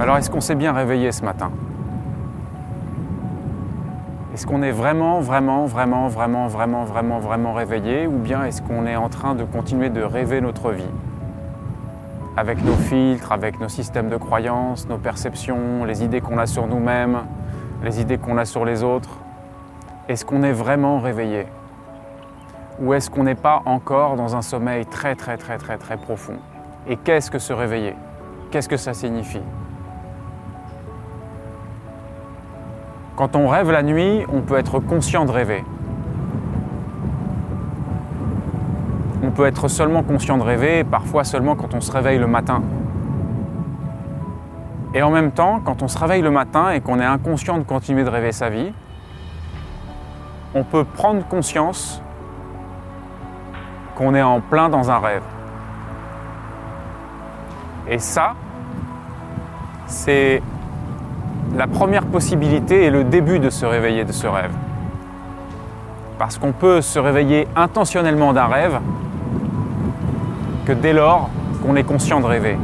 Alors est-ce qu'on s'est bien réveillé ce matin? Est-ce qu'on est vraiment, vraiment, vraiment, vraiment, vraiment, vraiment, vraiment réveillé ou bien est-ce qu'on est en train de continuer de rêver notre vie? Avec nos filtres, avec nos systèmes de croyances, nos perceptions, les idées qu'on a sur nous-mêmes, les idées qu'on a sur les autres Est-ce qu'on est vraiment réveillé? Ou est-ce qu'on n'est pas encore dans un sommeil très très très très très profond? Et qu'est-ce que se réveiller? Qu'est-ce que ça signifie? Quand on rêve la nuit, on peut être conscient de rêver. On peut être seulement conscient de rêver, parfois seulement quand on se réveille le matin. Et en même temps, quand on se réveille le matin et qu'on est inconscient de continuer de rêver sa vie, on peut prendre conscience qu'on est en plein dans un rêve. Et ça, c'est la première possibilité et le début de se réveiller de ce rêve. Parce qu'on peut se réveiller intentionnellement d'un rêve que dès lors qu'on est conscient de rêver.